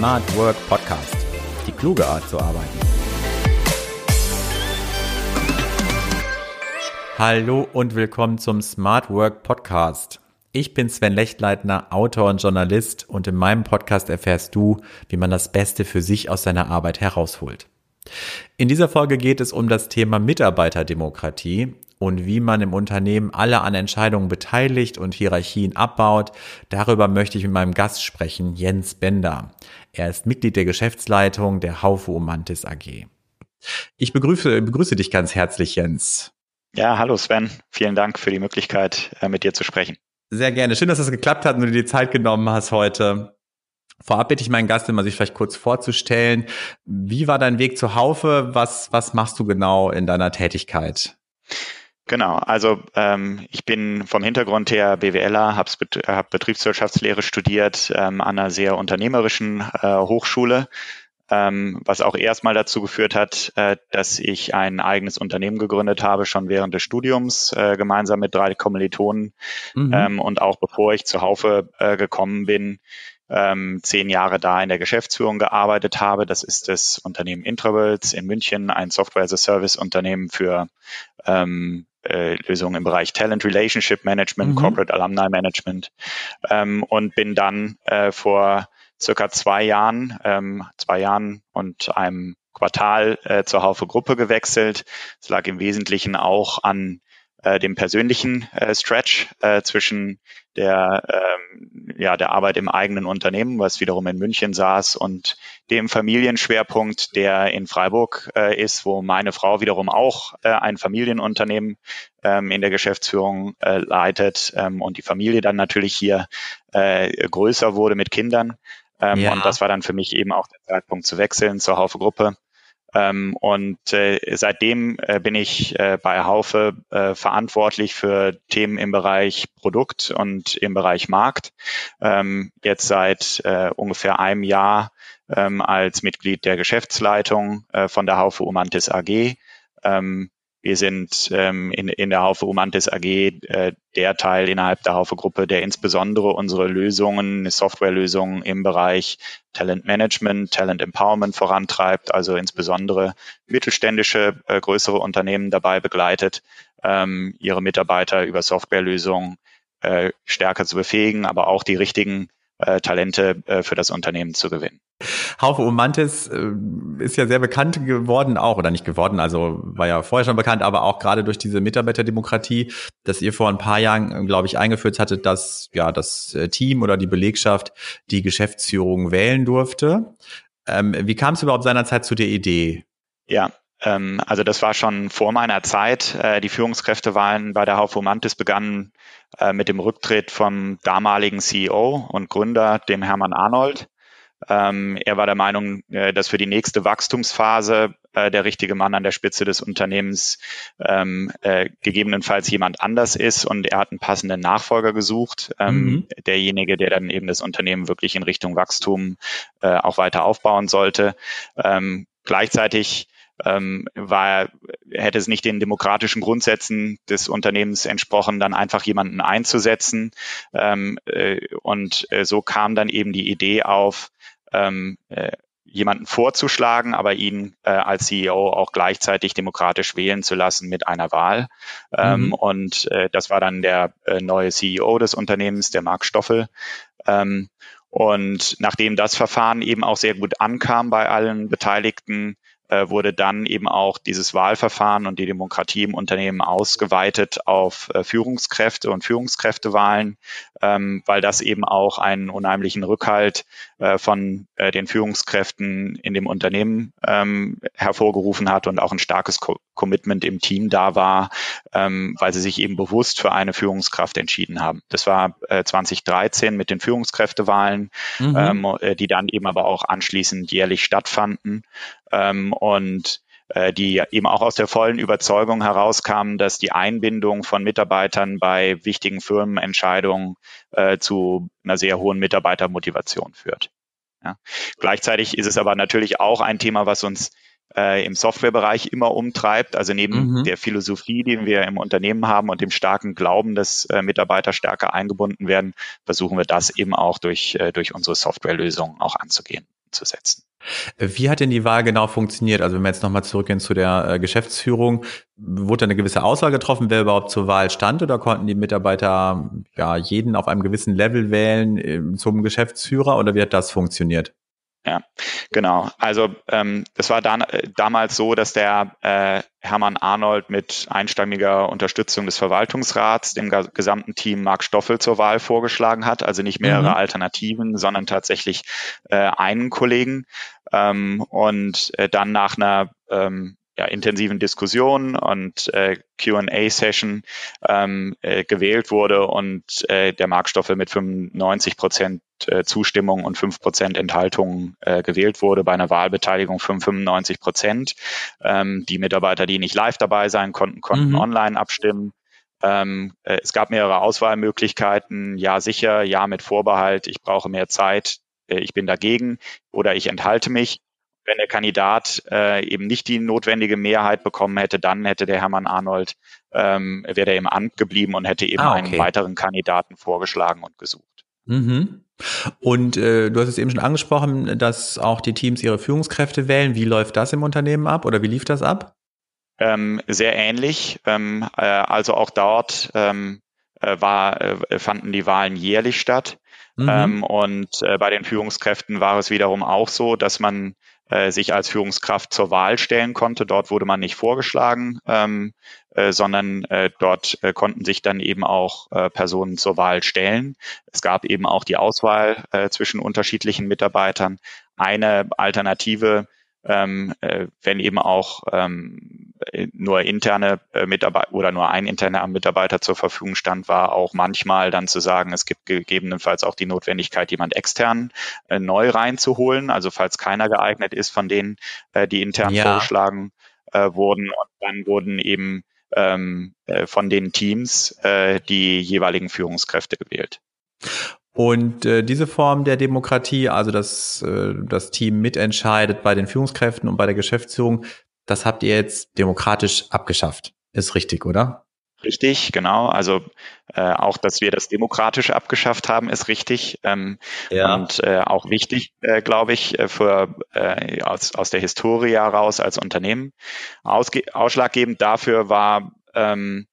Smart Work Podcast. Die kluge Art zu arbeiten. Hallo und willkommen zum Smart Work Podcast. Ich bin Sven Lechtleitner, Autor und Journalist und in meinem Podcast erfährst du, wie man das Beste für sich aus seiner Arbeit herausholt. In dieser Folge geht es um das Thema Mitarbeiterdemokratie und wie man im Unternehmen alle an Entscheidungen beteiligt und Hierarchien abbaut. Darüber möchte ich mit meinem Gast sprechen, Jens Bender. Er ist Mitglied der Geschäftsleitung der Haufe Umantis AG. Ich begrüße, begrüße dich ganz herzlich, Jens. Ja, hallo Sven. Vielen Dank für die Möglichkeit, äh, mit dir zu sprechen. Sehr gerne. Schön, dass das geklappt hat und du dir die Zeit genommen hast heute. Vorab bitte ich meinen Gast immer, sich vielleicht kurz vorzustellen. Wie war dein Weg zur Haufe? Was, was machst du genau in deiner Tätigkeit? Genau, also ähm, ich bin vom Hintergrund her BWLer, habe hab Betriebswirtschaftslehre studiert ähm, an einer sehr unternehmerischen äh, Hochschule, ähm, was auch erstmal dazu geführt hat, äh, dass ich ein eigenes Unternehmen gegründet habe, schon während des Studiums, äh, gemeinsam mit drei Kommilitonen. Mhm. Ähm, und auch bevor ich zur Haufe äh, gekommen bin, ähm, zehn Jahre da in der Geschäftsführung gearbeitet habe. Das ist das Unternehmen Intravels in München, ein Software-as-a-Service-Unternehmen für ähm, äh, Lösungen im Bereich Talent Relationship Management, mhm. Corporate Alumni Management ähm, und bin dann äh, vor circa zwei Jahren, ähm, zwei Jahren und einem Quartal äh, zur Haufe Gruppe gewechselt. Es lag im Wesentlichen auch an äh, dem persönlichen äh, Stretch äh, zwischen der, ähm, ja, der Arbeit im eigenen Unternehmen, was wiederum in München saß, und dem Familienschwerpunkt, der in Freiburg äh, ist, wo meine Frau wiederum auch äh, ein Familienunternehmen ähm, in der Geschäftsführung äh, leitet ähm, und die Familie dann natürlich hier äh, größer wurde mit Kindern. Ähm, ja. Und das war dann für mich eben auch der Zeitpunkt zu wechseln zur Haufe Gruppe. Ähm, und äh, seitdem äh, bin ich äh, bei Haufe äh, verantwortlich für Themen im Bereich Produkt und im Bereich Markt. Ähm, jetzt seit äh, ungefähr einem Jahr ähm, als Mitglied der Geschäftsleitung äh, von der Haufe Umantis AG. Ähm, wir sind ähm, in, in der Haufe Umantis AG äh, der Teil innerhalb der Haufe Gruppe, der insbesondere unsere Lösungen, Softwarelösungen im Bereich Talent Management, Talent Empowerment vorantreibt, also insbesondere mittelständische, äh, größere Unternehmen dabei begleitet, ähm, ihre Mitarbeiter über Softwarelösungen äh, stärker zu befähigen, aber auch die richtigen äh, Talente äh, für das Unternehmen zu gewinnen. Haufe Umantis äh, ist ja sehr bekannt geworden auch, oder nicht geworden, also war ja vorher schon bekannt, aber auch gerade durch diese Mitarbeiterdemokratie, dass ihr vor ein paar Jahren, glaube ich, eingeführt hattet, dass ja das Team oder die Belegschaft die Geschäftsführung wählen durfte. Ähm, wie kam es überhaupt seinerzeit zu der Idee? Ja, ähm, also das war schon vor meiner Zeit. Die Führungskräftewahlen bei der Haufe Umantis begannen äh, mit dem Rücktritt vom damaligen CEO und Gründer, dem Hermann Arnold. Ähm, er war der Meinung, äh, dass für die nächste Wachstumsphase äh, der richtige Mann an der Spitze des Unternehmens ähm, äh, gegebenenfalls jemand anders ist und er hat einen passenden Nachfolger gesucht, ähm, mhm. derjenige, der dann eben das Unternehmen wirklich in Richtung Wachstum äh, auch weiter aufbauen sollte. Ähm, gleichzeitig ähm, war, hätte es nicht den demokratischen Grundsätzen des Unternehmens entsprochen, dann einfach jemanden einzusetzen. Ähm, äh, und äh, so kam dann eben die Idee auf, ähm, äh, jemanden vorzuschlagen, aber ihn äh, als CEO auch gleichzeitig demokratisch wählen zu lassen mit einer Wahl. Ähm, mhm. Und äh, das war dann der äh, neue CEO des Unternehmens, der Marc Stoffel. Ähm, und nachdem das Verfahren eben auch sehr gut ankam bei allen Beteiligten, wurde dann eben auch dieses Wahlverfahren und die Demokratie im Unternehmen ausgeweitet auf äh, Führungskräfte und Führungskräftewahlen, ähm, weil das eben auch einen unheimlichen Rückhalt äh, von äh, den Führungskräften in dem Unternehmen ähm, hervorgerufen hat und auch ein starkes Co Commitment im Team da war, ähm, weil sie sich eben bewusst für eine Führungskraft entschieden haben. Das war äh, 2013 mit den Führungskräftewahlen, mhm. äh, die dann eben aber auch anschließend jährlich stattfanden ähm, und äh, die eben auch aus der vollen Überzeugung herauskamen, dass die Einbindung von Mitarbeitern bei wichtigen Firmenentscheidungen äh, zu einer sehr hohen Mitarbeitermotivation führt. Ja. Gleichzeitig ist es aber natürlich auch ein Thema, was uns äh, im Softwarebereich immer umtreibt. Also neben mhm. der Philosophie, die wir im Unternehmen haben und dem starken Glauben, dass äh, Mitarbeiter stärker eingebunden werden, versuchen wir das eben auch durch, äh, durch unsere Softwarelösungen auch anzugehen. zu setzen. Wie hat denn die Wahl genau funktioniert? Also wenn wir jetzt nochmal zurückgehen zu der äh, Geschäftsführung, wurde eine gewisse Auswahl getroffen, wer überhaupt zur Wahl stand oder konnten die Mitarbeiter ja jeden auf einem gewissen Level wählen äh, zum Geschäftsführer oder wie hat das funktioniert? Ja, genau. Also ähm, es war dann, äh, damals so, dass der äh, Hermann Arnold mit einstimmiger Unterstützung des Verwaltungsrats dem gesamten Team Marc Stoffel zur Wahl vorgeschlagen hat. Also nicht mehrere mhm. Alternativen, sondern tatsächlich äh, einen Kollegen. Ähm, und äh, dann nach einer ähm, ja, intensiven Diskussion und äh, QA-Session ähm, äh, gewählt wurde und äh, der Marktstoffe mit 95 Prozent äh, Zustimmung und 5 Prozent Enthaltung äh, gewählt wurde bei einer Wahlbeteiligung von 95 Prozent. Ähm, die Mitarbeiter, die nicht live dabei sein konnten, konnten mhm. online abstimmen. Ähm, äh, es gab mehrere Auswahlmöglichkeiten. Ja, sicher, ja mit Vorbehalt, ich brauche mehr Zeit, äh, ich bin dagegen oder ich enthalte mich wenn der Kandidat äh, eben nicht die notwendige Mehrheit bekommen hätte, dann hätte der Hermann Arnold, ähm, wäre der im Amt geblieben und hätte eben ah, okay. einen weiteren Kandidaten vorgeschlagen und gesucht. Mhm. Und äh, du hast es eben schon angesprochen, dass auch die Teams ihre Führungskräfte wählen. Wie läuft das im Unternehmen ab oder wie lief das ab? Ähm, sehr ähnlich. Ähm, äh, also auch dort ähm, äh, war, äh, fanden die Wahlen jährlich statt. Mhm. Ähm, und äh, bei den Führungskräften war es wiederum auch so, dass man äh, sich als Führungskraft zur Wahl stellen konnte. Dort wurde man nicht vorgeschlagen, ähm, äh, sondern äh, dort äh, konnten sich dann eben auch äh, Personen zur Wahl stellen. Es gab eben auch die Auswahl äh, zwischen unterschiedlichen Mitarbeitern. Eine Alternative ähm, äh, wenn eben auch ähm, nur interne äh, Mitarbeiter oder nur ein interner Mitarbeiter zur Verfügung stand, war auch manchmal dann zu sagen, es gibt gegebenenfalls auch die Notwendigkeit, jemand extern äh, neu reinzuholen. Also falls keiner geeignet ist von denen, äh, die intern ja. vorgeschlagen äh, wurden. Und dann wurden eben ähm, äh, von den Teams äh, die jeweiligen Führungskräfte gewählt. Und äh, diese Form der Demokratie, also dass äh, das Team mitentscheidet bei den Führungskräften und bei der Geschäftsführung, das habt ihr jetzt demokratisch abgeschafft. Ist richtig, oder? Richtig, genau. Also äh, auch, dass wir das demokratisch abgeschafft haben, ist richtig ähm, ja. und äh, auch wichtig, äh, glaube ich, äh, für äh, aus, aus der Historie heraus als Unternehmen. Ausge ausschlaggebend dafür war ähm,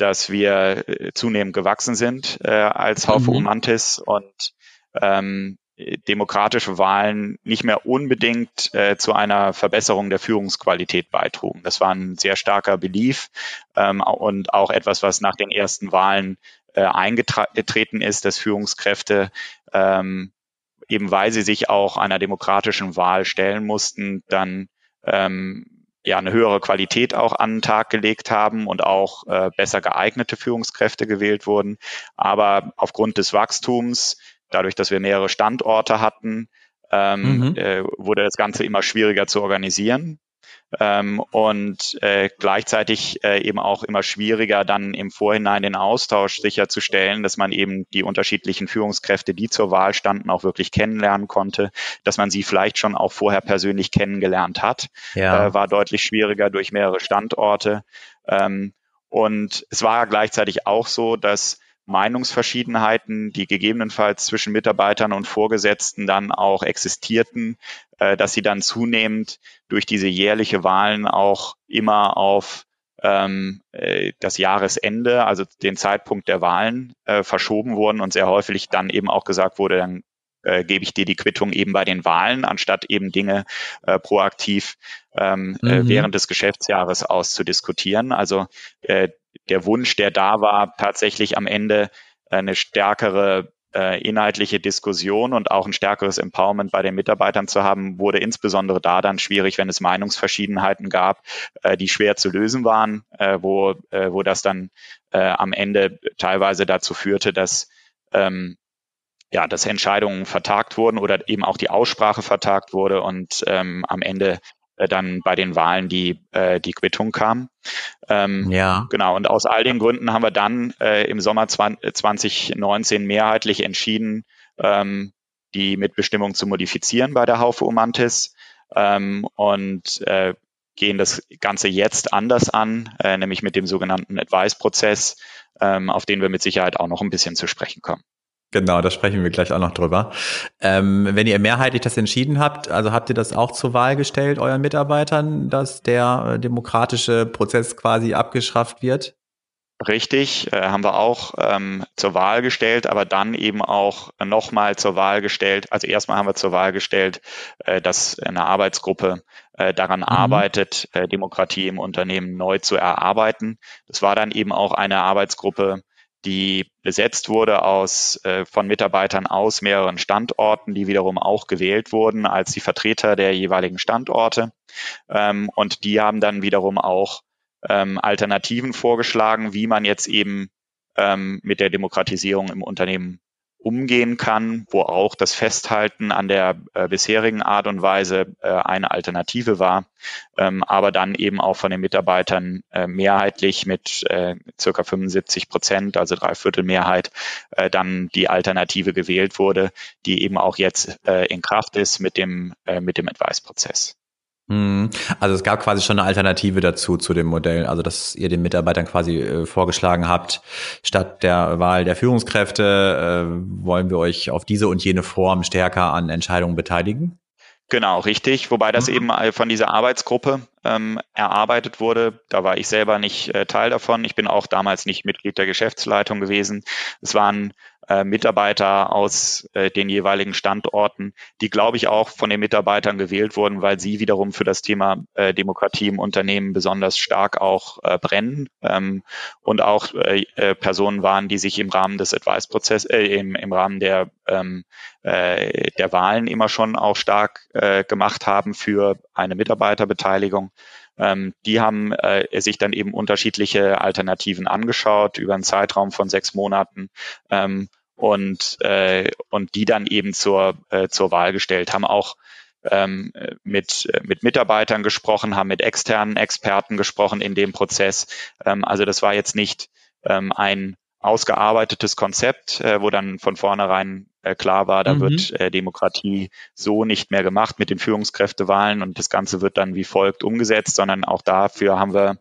dass wir äh, zunehmend gewachsen sind äh, als Haufe mhm. Umantis und ähm, demokratische Wahlen nicht mehr unbedingt äh, zu einer Verbesserung der Führungsqualität beitrugen. Das war ein sehr starker Belief ähm, und auch etwas, was nach den ersten Wahlen äh, eingetreten ist, dass Führungskräfte ähm, eben weil sie sich auch einer demokratischen Wahl stellen mussten, dann ähm, ja eine höhere Qualität auch an den Tag gelegt haben und auch äh, besser geeignete Führungskräfte gewählt wurden. Aber aufgrund des Wachstums, dadurch, dass wir mehrere Standorte hatten, ähm, mhm. äh, wurde das Ganze immer schwieriger zu organisieren ähm, und äh, gleichzeitig äh, eben auch immer schwieriger, dann im Vorhinein den Austausch sicherzustellen, dass man eben die unterschiedlichen Führungskräfte, die zur Wahl standen, auch wirklich kennenlernen konnte, dass man sie vielleicht schon auch vorher persönlich kennengelernt hat, ja. äh, war deutlich schwieriger durch mehrere Standorte. Ähm, und es war gleichzeitig auch so, dass Meinungsverschiedenheiten, die gegebenenfalls zwischen Mitarbeitern und Vorgesetzten dann auch existierten, äh, dass sie dann zunehmend durch diese jährliche Wahlen auch immer auf ähm, äh, das Jahresende, also den Zeitpunkt der Wahlen, äh, verschoben wurden und sehr häufig dann eben auch gesagt wurde, dann äh, gebe ich dir die Quittung eben bei den Wahlen, anstatt eben Dinge äh, proaktiv ähm, äh, mhm. während des Geschäftsjahres auszudiskutieren. Also äh, der Wunsch, der da war, tatsächlich am Ende eine stärkere äh, inhaltliche Diskussion und auch ein stärkeres Empowerment bei den Mitarbeitern zu haben, wurde insbesondere da dann schwierig, wenn es Meinungsverschiedenheiten gab, äh, die schwer zu lösen waren, äh, wo, äh, wo das dann äh, am Ende teilweise dazu führte, dass ähm, ja, dass Entscheidungen vertagt wurden oder eben auch die Aussprache vertagt wurde und ähm, am Ende äh, dann bei den Wahlen die, äh, die Quittung kam. Ähm, ja. Genau, und aus all den Gründen haben wir dann äh, im Sommer 2019 mehrheitlich entschieden, ähm, die Mitbestimmung zu modifizieren bei der Haufe Umantis ähm, und äh, gehen das Ganze jetzt anders an, äh, nämlich mit dem sogenannten Advice-Prozess, ähm, auf den wir mit Sicherheit auch noch ein bisschen zu sprechen kommen. Genau, da sprechen wir gleich auch noch drüber. Ähm, wenn ihr mehrheitlich das entschieden habt, also habt ihr das auch zur Wahl gestellt, euren Mitarbeitern, dass der äh, demokratische Prozess quasi abgeschafft wird? Richtig, äh, haben wir auch ähm, zur Wahl gestellt, aber dann eben auch nochmal zur Wahl gestellt. Also erstmal haben wir zur Wahl gestellt, äh, dass eine Arbeitsgruppe äh, daran mhm. arbeitet, äh, Demokratie im Unternehmen neu zu erarbeiten. Das war dann eben auch eine Arbeitsgruppe, die besetzt wurde aus, äh, von Mitarbeitern aus mehreren Standorten, die wiederum auch gewählt wurden als die Vertreter der jeweiligen Standorte. Ähm, und die haben dann wiederum auch ähm, Alternativen vorgeschlagen, wie man jetzt eben ähm, mit der Demokratisierung im Unternehmen umgehen kann, wo auch das Festhalten an der äh, bisherigen Art und Weise äh, eine Alternative war, ähm, aber dann eben auch von den Mitarbeitern äh, mehrheitlich mit äh, circa 75 Prozent, also Dreiviertel Mehrheit, äh, dann die Alternative gewählt wurde, die eben auch jetzt äh, in Kraft ist mit dem, äh, mit dem Advice-Prozess. Mhm. Also es gab quasi schon eine Alternative dazu zu dem Modell, also dass ihr den Mitarbeitern quasi äh, vorgeschlagen habt, statt der Wahl der Führungskräfte äh, wollen wir euch auf diese und jene Form stärker an Entscheidungen beteiligen. Genau, richtig. Wobei das mhm. eben von dieser Arbeitsgruppe ähm, erarbeitet wurde. Da war ich selber nicht äh, Teil davon. Ich bin auch damals nicht Mitglied der Geschäftsleitung gewesen. Es waren äh, Mitarbeiter aus äh, den jeweiligen Standorten, die, glaube ich, auch von den Mitarbeitern gewählt wurden, weil sie wiederum für das Thema äh, Demokratie im Unternehmen besonders stark auch äh, brennen ähm, und auch äh, äh, Personen waren, die sich im Rahmen des Advice-Prozesses, äh, im, im Rahmen der, ähm, äh, der Wahlen immer schon auch stark äh, gemacht haben für eine Mitarbeiterbeteiligung. Ähm, die haben äh, sich dann eben unterschiedliche Alternativen angeschaut über einen Zeitraum von sechs Monaten ähm, und, äh, und die dann eben zur, äh, zur Wahl gestellt, haben auch ähm, mit, mit Mitarbeitern gesprochen, haben mit externen Experten gesprochen in dem Prozess. Ähm, also das war jetzt nicht ähm, ein ausgearbeitetes Konzept, äh, wo dann von vornherein äh, klar war, da mhm. wird äh, Demokratie so nicht mehr gemacht mit den Führungskräftewahlen und das Ganze wird dann wie folgt umgesetzt, sondern auch dafür haben wir,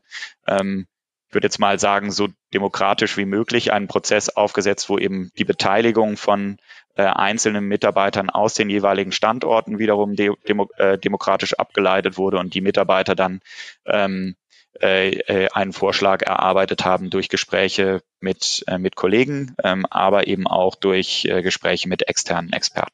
ähm, ich würde jetzt mal sagen, so demokratisch wie möglich einen Prozess aufgesetzt, wo eben die Beteiligung von äh, einzelnen Mitarbeitern aus den jeweiligen Standorten wiederum de demo äh, demokratisch abgeleitet wurde und die Mitarbeiter dann ähm, äh, äh, einen Vorschlag erarbeitet haben durch Gespräche mit, äh, mit Kollegen, ähm, aber eben auch durch Gespräche mit externen Experten.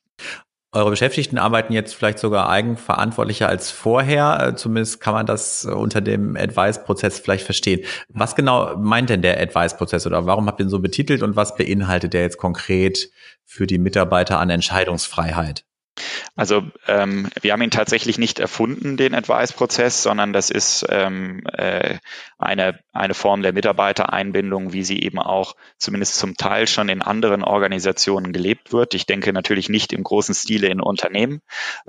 Eure Beschäftigten arbeiten jetzt vielleicht sogar eigenverantwortlicher als vorher. Äh, zumindest kann man das unter dem Advice-Prozess vielleicht verstehen. Was genau meint denn der Advice-Prozess oder warum habt ihr ihn so betitelt und was beinhaltet der jetzt konkret für die Mitarbeiter an Entscheidungsfreiheit? Also ähm, wir haben ihn tatsächlich nicht erfunden, den Advice-Prozess, sondern das ist ähm, äh, eine, eine Form der Mitarbeitereinbindung, wie sie eben auch zumindest zum Teil schon in anderen Organisationen gelebt wird. Ich denke natürlich nicht im großen Stile in Unternehmen,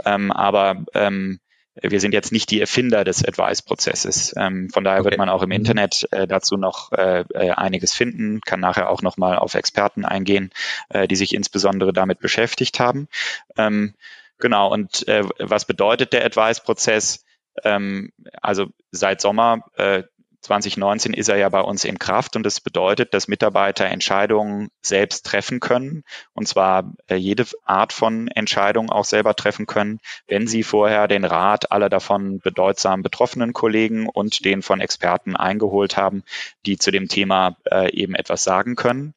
ähm, aber ähm, wir sind jetzt nicht die Erfinder des Advice-Prozesses. Ähm, von daher okay. wird man auch im mhm. Internet äh, dazu noch äh, äh, einiges finden, kann nachher auch nochmal auf Experten eingehen, äh, die sich insbesondere damit beschäftigt haben. Ähm, genau, und äh, was bedeutet der Advice-Prozess? Ähm, also seit Sommer äh, 2019 ist er ja bei uns in Kraft und das bedeutet, dass Mitarbeiter Entscheidungen selbst treffen können und zwar äh, jede Art von Entscheidung auch selber treffen können, wenn sie vorher den Rat aller davon bedeutsam betroffenen Kollegen und den von Experten eingeholt haben, die zu dem Thema äh, eben etwas sagen können.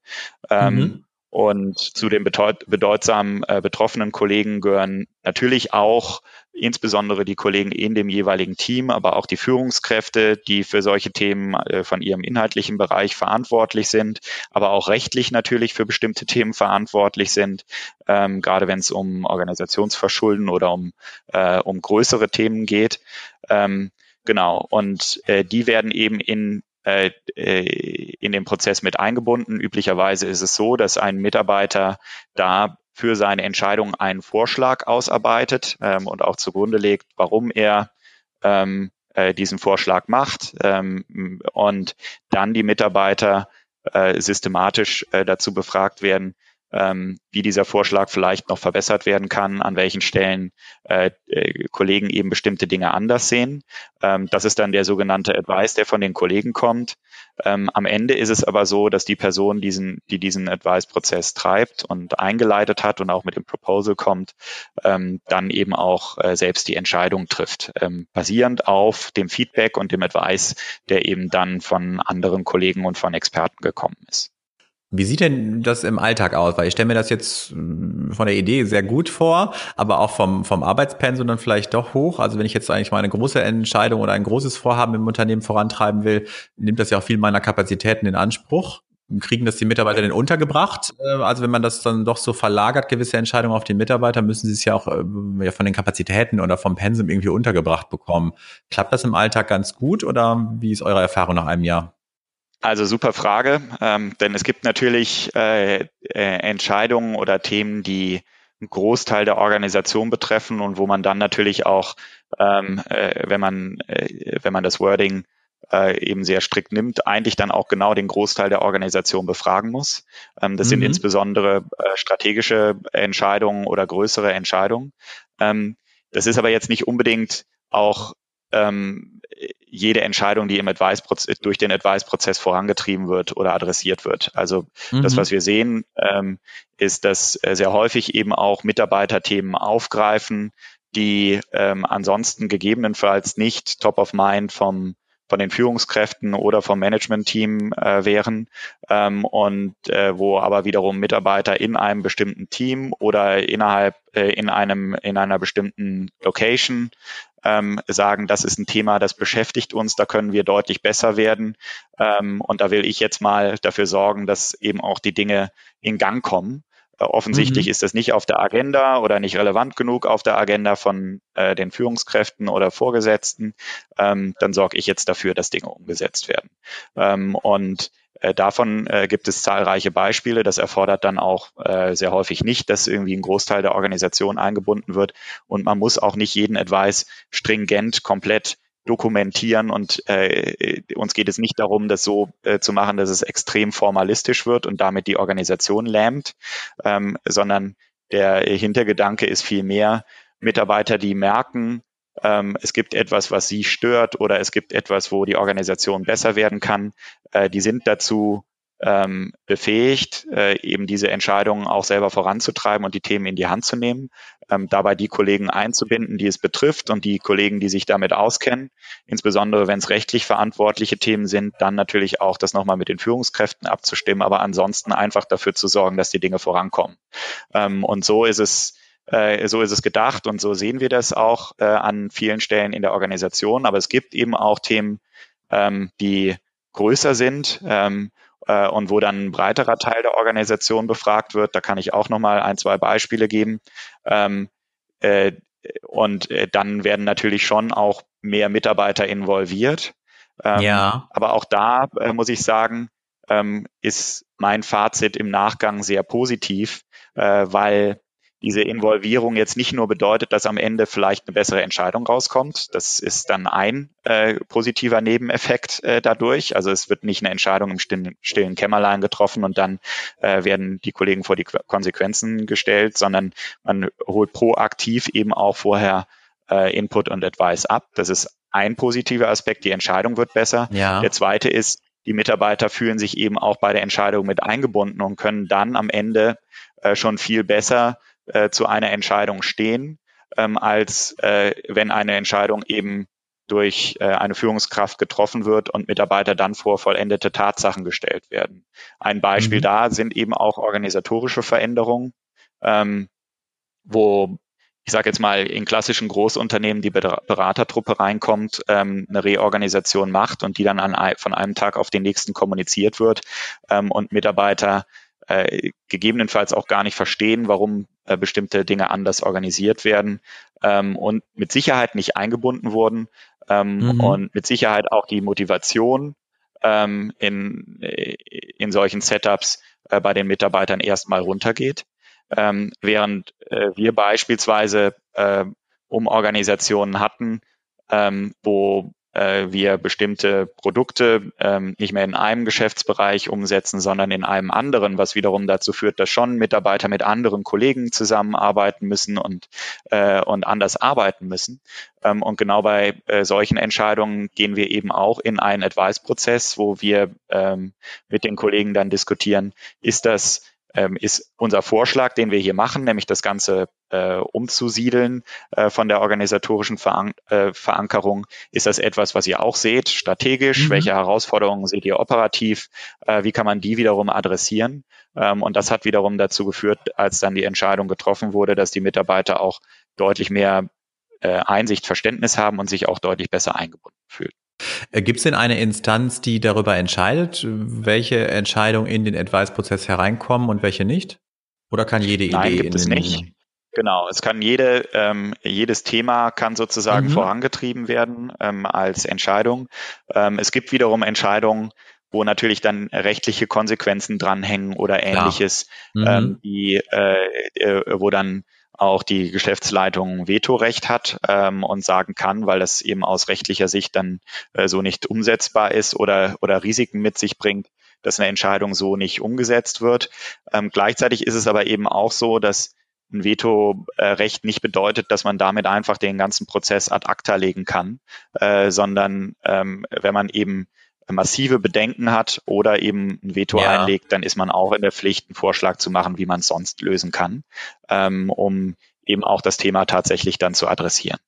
Ähm, mhm. Und zu den bedeutsamen äh, betroffenen Kollegen gehören natürlich auch insbesondere die Kollegen in dem jeweiligen Team, aber auch die Führungskräfte, die für solche Themen äh, von ihrem inhaltlichen Bereich verantwortlich sind, aber auch rechtlich natürlich für bestimmte Themen verantwortlich sind, ähm, gerade wenn es um Organisationsverschulden oder um, äh, um größere Themen geht. Ähm, genau, und äh, die werden eben in äh, äh, in den Prozess mit eingebunden. Üblicherweise ist es so, dass ein Mitarbeiter da für seine Entscheidung einen Vorschlag ausarbeitet ähm, und auch zugrunde legt, warum er ähm, äh, diesen Vorschlag macht ähm, und dann die Mitarbeiter äh, systematisch äh, dazu befragt werden, ähm, wie dieser Vorschlag vielleicht noch verbessert werden kann, an welchen Stellen äh, äh, Kollegen eben bestimmte Dinge anders sehen. Ähm, das ist dann der sogenannte Advice, der von den Kollegen kommt. Ähm, am Ende ist es aber so, dass die Person, diesen, die diesen Advice-Prozess treibt und eingeleitet hat und auch mit dem Proposal kommt, ähm, dann eben auch äh, selbst die Entscheidung trifft, ähm, basierend auf dem Feedback und dem Advice, der eben dann von anderen Kollegen und von Experten gekommen ist. Wie sieht denn das im Alltag aus? Weil ich stelle mir das jetzt hm, von der Idee sehr gut vor, aber auch vom, vom Arbeitspensum dann vielleicht doch hoch. Also wenn ich jetzt eigentlich mal eine große Entscheidung oder ein großes Vorhaben im Unternehmen vorantreiben will, nimmt das ja auch viel meiner Kapazitäten in Anspruch. Kriegen das die Mitarbeiter denn untergebracht? Äh, also wenn man das dann doch so verlagert, gewisse Entscheidungen auf den Mitarbeiter, müssen sie es ja auch äh, ja, von den Kapazitäten oder vom Pensum irgendwie untergebracht bekommen. Klappt das im Alltag ganz gut oder wie ist eure Erfahrung nach einem Jahr? Also super Frage, ähm, denn es gibt natürlich äh, äh, Entscheidungen oder Themen, die einen Großteil der Organisation betreffen und wo man dann natürlich auch, ähm, äh, wenn man äh, wenn man das Wording äh, eben sehr strikt nimmt, eigentlich dann auch genau den Großteil der Organisation befragen muss. Ähm, das mhm. sind insbesondere äh, strategische Entscheidungen oder größere Entscheidungen. Ähm, das ist aber jetzt nicht unbedingt auch ähm, jede Entscheidung, die im Advice durch den Advice-Prozess vorangetrieben wird oder adressiert wird. Also mhm. das, was wir sehen, ähm, ist, dass äh, sehr häufig eben auch Mitarbeiterthemen aufgreifen, die ähm, ansonsten gegebenenfalls nicht top of mind vom von den Führungskräften oder vom Management-Team äh, wären ähm, und äh, wo aber wiederum Mitarbeiter in einem bestimmten Team oder innerhalb äh, in einem in einer bestimmten Location ähm, sagen, das ist ein Thema, das beschäftigt uns, da können wir deutlich besser werden. Ähm, und da will ich jetzt mal dafür sorgen, dass eben auch die Dinge in Gang kommen. Offensichtlich mhm. ist das nicht auf der Agenda oder nicht relevant genug auf der Agenda von äh, den Führungskräften oder Vorgesetzten. Ähm, dann sorge ich jetzt dafür, dass Dinge umgesetzt werden. Ähm, und äh, davon äh, gibt es zahlreiche Beispiele. Das erfordert dann auch äh, sehr häufig nicht, dass irgendwie ein Großteil der Organisation eingebunden wird. Und man muss auch nicht jeden Advice stringent komplett dokumentieren und äh, uns geht es nicht darum, das so äh, zu machen, dass es extrem formalistisch wird und damit die Organisation lähmt, ähm, sondern der Hintergedanke ist vielmehr Mitarbeiter, die merken, ähm, es gibt etwas, was sie stört oder es gibt etwas, wo die Organisation besser werden kann. Äh, die sind dazu ähm, befähigt, äh, eben diese Entscheidungen auch selber voranzutreiben und die Themen in die Hand zu nehmen, ähm, dabei die Kollegen einzubinden, die es betrifft und die Kollegen, die sich damit auskennen, insbesondere wenn es rechtlich verantwortliche Themen sind, dann natürlich auch das nochmal mit den Führungskräften abzustimmen, aber ansonsten einfach dafür zu sorgen, dass die Dinge vorankommen. Ähm, und so ist es äh, so ist es gedacht und so sehen wir das auch äh, an vielen Stellen in der Organisation. Aber es gibt eben auch Themen, ähm, die größer sind ähm, äh, und wo dann ein breiterer Teil der Organisation befragt wird. Da kann ich auch nochmal ein, zwei Beispiele geben. Ähm, äh, und äh, dann werden natürlich schon auch mehr Mitarbeiter involviert. Ähm, ja. Aber auch da äh, muss ich sagen, ähm, ist mein Fazit im Nachgang sehr positiv, äh, weil diese Involvierung jetzt nicht nur bedeutet, dass am Ende vielleicht eine bessere Entscheidung rauskommt. Das ist dann ein äh, positiver Nebeneffekt äh, dadurch. Also es wird nicht eine Entscheidung im stillen, stillen Kämmerlein getroffen und dann äh, werden die Kollegen vor die Konsequenzen gestellt, sondern man holt proaktiv eben auch vorher äh, Input und Advice ab. Das ist ein positiver Aspekt. Die Entscheidung wird besser. Ja. Der zweite ist, die Mitarbeiter fühlen sich eben auch bei der Entscheidung mit eingebunden und können dann am Ende äh, schon viel besser äh, zu einer Entscheidung stehen, ähm, als äh, wenn eine Entscheidung eben durch äh, eine Führungskraft getroffen wird und Mitarbeiter dann vor vollendete Tatsachen gestellt werden. Ein Beispiel mhm. da sind eben auch organisatorische Veränderungen, ähm, wo ich sage jetzt mal in klassischen Großunternehmen die Beratertruppe reinkommt, ähm, eine Reorganisation macht und die dann an, von einem Tag auf den nächsten kommuniziert wird ähm, und Mitarbeiter äh, gegebenenfalls auch gar nicht verstehen, warum äh, bestimmte Dinge anders organisiert werden ähm, und mit Sicherheit nicht eingebunden wurden ähm, mhm. und mit Sicherheit auch die Motivation ähm, in, äh, in solchen Setups äh, bei den Mitarbeitern erstmal runtergeht. Ähm, während äh, wir beispielsweise äh, um Organisationen hatten, ähm, wo äh, wir bestimmte Produkte ähm, nicht mehr in einem Geschäftsbereich umsetzen, sondern in einem anderen, was wiederum dazu führt, dass schon Mitarbeiter mit anderen Kollegen zusammenarbeiten müssen und, äh, und anders arbeiten müssen. Ähm, und genau bei äh, solchen Entscheidungen gehen wir eben auch in einen Advice-Prozess, wo wir ähm, mit den Kollegen dann diskutieren, ist das ähm, ist unser Vorschlag, den wir hier machen, nämlich das Ganze äh, umzusiedeln äh, von der organisatorischen Veran äh, Verankerung. Ist das etwas, was ihr auch seht, strategisch? Mhm. Welche Herausforderungen seht ihr operativ? Äh, wie kann man die wiederum adressieren? Ähm, und das hat wiederum dazu geführt, als dann die Entscheidung getroffen wurde, dass die Mitarbeiter auch deutlich mehr äh, Einsicht, Verständnis haben und sich auch deutlich besser eingebunden fühlen. Äh, Gibt es denn eine Instanz, die darüber entscheidet, welche Entscheidungen in den Advice-Prozess hereinkommen und welche nicht? Oder kann jede Idee Nein, gibt in es nicht. Genau, es kann jede, ähm, jedes Thema kann sozusagen mhm. vorangetrieben werden ähm, als Entscheidung. Ähm, es gibt wiederum Entscheidungen, wo natürlich dann rechtliche Konsequenzen dranhängen oder ähnliches, mhm. ähm, die, äh, äh, wo dann auch die Geschäftsleitung Vetorecht hat ähm, und sagen kann, weil das eben aus rechtlicher Sicht dann äh, so nicht umsetzbar ist oder, oder Risiken mit sich bringt, dass eine Entscheidung so nicht umgesetzt wird. Ähm, gleichzeitig ist es aber eben auch so, dass ein Vetorecht nicht bedeutet, dass man damit einfach den ganzen Prozess ad acta legen kann, äh, sondern ähm, wenn man eben massive Bedenken hat oder eben ein Veto ja. einlegt, dann ist man auch in der Pflicht, einen Vorschlag zu machen, wie man es sonst lösen kann, ähm, um eben auch das Thema tatsächlich dann zu adressieren.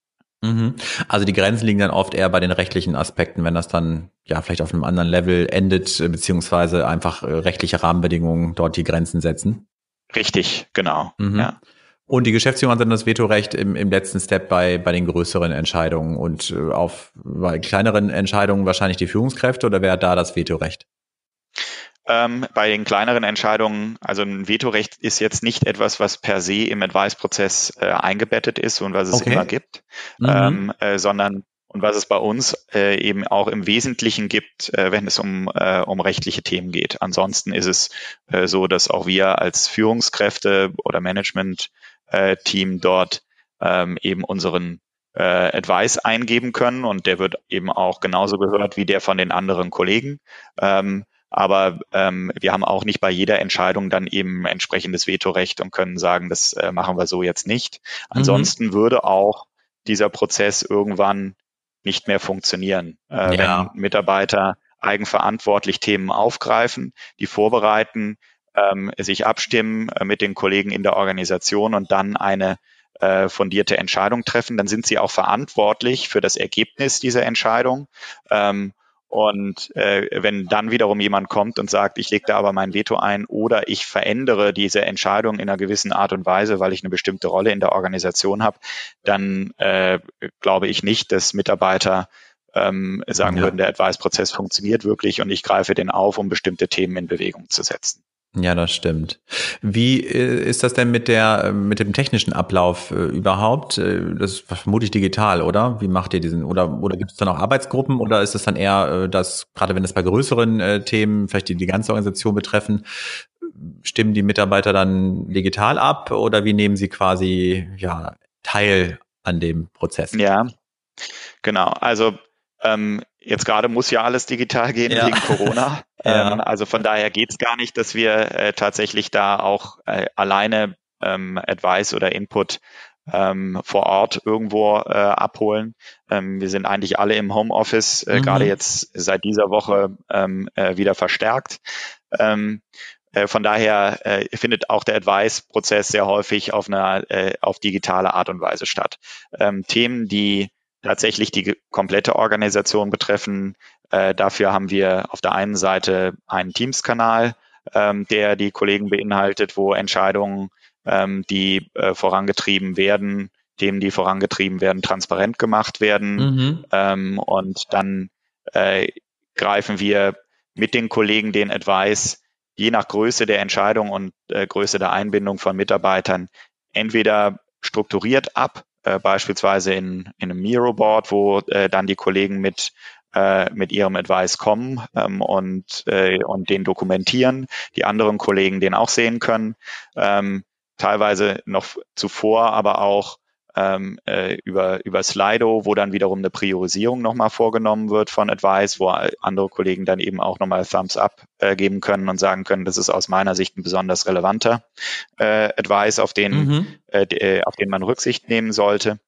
Mhm. Also die Grenzen liegen dann oft eher bei den rechtlichen Aspekten, wenn das dann ja vielleicht auf einem anderen Level endet, beziehungsweise einfach äh, rechtliche Rahmenbedingungen dort die Grenzen setzen. Richtig, genau. Mhm. Ja. Und die Geschäftsführung hat dann das Vetorecht im, im letzten Step bei, bei den größeren Entscheidungen und äh, auf bei kleineren Entscheidungen wahrscheinlich die Führungskräfte oder wer hat da das Vetorecht? Ähm, bei den kleineren Entscheidungen, also ein Vetorecht ist jetzt nicht etwas, was per se im Advice-Prozess äh, eingebettet ist und was es okay. immer gibt, mhm. ähm, äh, sondern und was es bei uns äh, eben auch im Wesentlichen gibt, äh, wenn es um, äh, um rechtliche Themen geht. Ansonsten ist es äh, so, dass auch wir als Führungskräfte oder Management äh, Team dort ähm, eben unseren äh, Advice eingeben können und der wird eben auch genauso gehört wie der von den anderen Kollegen. Ähm, aber ähm, wir haben auch nicht bei jeder Entscheidung dann eben entsprechendes Vetorecht und können sagen, das äh, machen wir so jetzt nicht. Mhm. Ansonsten mhm. würde auch dieser Prozess irgendwann nicht mehr funktionieren, äh, ja. wenn Mitarbeiter eigenverantwortlich Themen aufgreifen, die vorbereiten, ähm, sich abstimmen äh, mit den Kollegen in der Organisation und dann eine äh, fundierte Entscheidung treffen, dann sind sie auch verantwortlich für das Ergebnis dieser Entscheidung. Ähm, und äh, wenn dann wiederum jemand kommt und sagt, ich lege da aber mein Veto ein oder ich verändere diese Entscheidung in einer gewissen Art und Weise, weil ich eine bestimmte Rolle in der Organisation habe, dann äh, glaube ich nicht, dass Mitarbeiter ähm, sagen ja. würden, der Advice-Prozess funktioniert wirklich und ich greife den auf, um bestimmte Themen in Bewegung zu setzen. Ja, das stimmt. Wie äh, ist das denn mit der mit dem technischen Ablauf äh, überhaupt? Äh, das ist vermutlich digital, oder? Wie macht ihr diesen? Oder oder gibt es dann auch Arbeitsgruppen oder ist es dann eher, dass gerade wenn es bei größeren Themen vielleicht die, die ganze Organisation betreffen, stimmen die Mitarbeiter dann digital ab oder wie nehmen sie quasi ja teil an dem Prozess? Ja, genau. Also ähm, jetzt gerade muss ja alles digital gehen ja. wegen Corona. ja. ähm, also von daher geht es gar nicht, dass wir äh, tatsächlich da auch äh, alleine ähm, Advice oder Input ähm, vor Ort irgendwo äh, abholen. Ähm, wir sind eigentlich alle im Homeoffice, äh, mhm. gerade jetzt seit dieser Woche ähm, äh, wieder verstärkt. Ähm, äh, von daher äh, findet auch der Advice-Prozess sehr häufig auf einer äh, auf digitale Art und Weise statt. Ähm, Themen, die tatsächlich die komplette Organisation betreffen. Äh, dafür haben wir auf der einen Seite einen Teams-Kanal, ähm, der die Kollegen beinhaltet, wo Entscheidungen, ähm, die äh, vorangetrieben werden, Themen, die vorangetrieben werden, transparent gemacht werden. Mhm. Ähm, und dann äh, greifen wir mit den Kollegen den Advice, je nach Größe der Entscheidung und äh, Größe der Einbindung von Mitarbeitern, entweder strukturiert ab, äh, beispielsweise in, in einem Miro-Board, wo äh, dann die Kollegen mit äh, mit ihrem Advice kommen ähm, und, äh, und den dokumentieren, die anderen Kollegen den auch sehen können. Ähm, teilweise noch zuvor, aber auch ähm, äh, über, über Slido, wo dann wiederum eine Priorisierung nochmal vorgenommen wird von Advice, wo andere Kollegen dann eben auch nochmal Thumbs Up äh, geben können und sagen können, das ist aus meiner Sicht ein besonders relevanter äh, Advice, auf den, mhm. äh, äh auf den man Rücksicht nehmen sollte.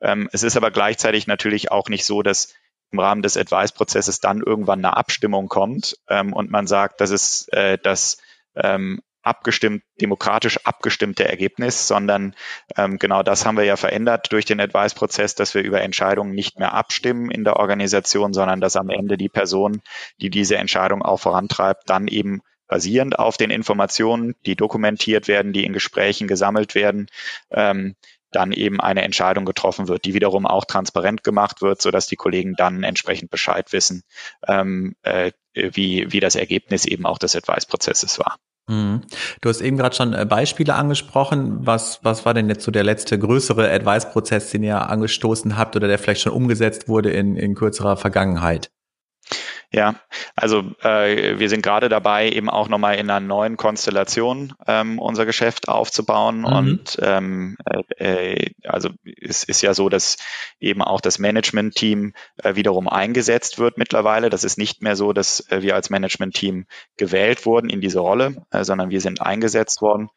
Ähm, es ist aber gleichzeitig natürlich auch nicht so, dass im Rahmen des Advice-Prozesses dann irgendwann eine Abstimmung kommt ähm, und man sagt, das ist äh, das ähm, abgestimmt, demokratisch abgestimmte Ergebnis, sondern ähm, genau das haben wir ja verändert durch den Advice-Prozess, dass wir über Entscheidungen nicht mehr abstimmen in der Organisation, sondern dass am Ende die Person, die diese Entscheidung auch vorantreibt, dann eben basierend auf den Informationen, die dokumentiert werden, die in Gesprächen gesammelt werden, ähm, dann eben eine Entscheidung getroffen wird, die wiederum auch transparent gemacht wird, so dass die Kollegen dann entsprechend Bescheid wissen, ähm, äh, wie, wie das Ergebnis eben auch des Advice-Prozesses war. Mhm. Du hast eben gerade schon äh, Beispiele angesprochen. Was, was war denn jetzt so der letzte größere Advice-Prozess, den ihr angestoßen habt oder der vielleicht schon umgesetzt wurde in, in kürzerer Vergangenheit? Ja, also äh, wir sind gerade dabei, eben auch nochmal in einer neuen Konstellation ähm, unser Geschäft aufzubauen. Mhm. Und ähm, äh, äh, also es ist ja so, dass eben auch das Management-Team äh, wiederum eingesetzt wird mittlerweile. Das ist nicht mehr so, dass äh, wir als Management-Team gewählt wurden in diese Rolle, äh, sondern wir sind eingesetzt worden.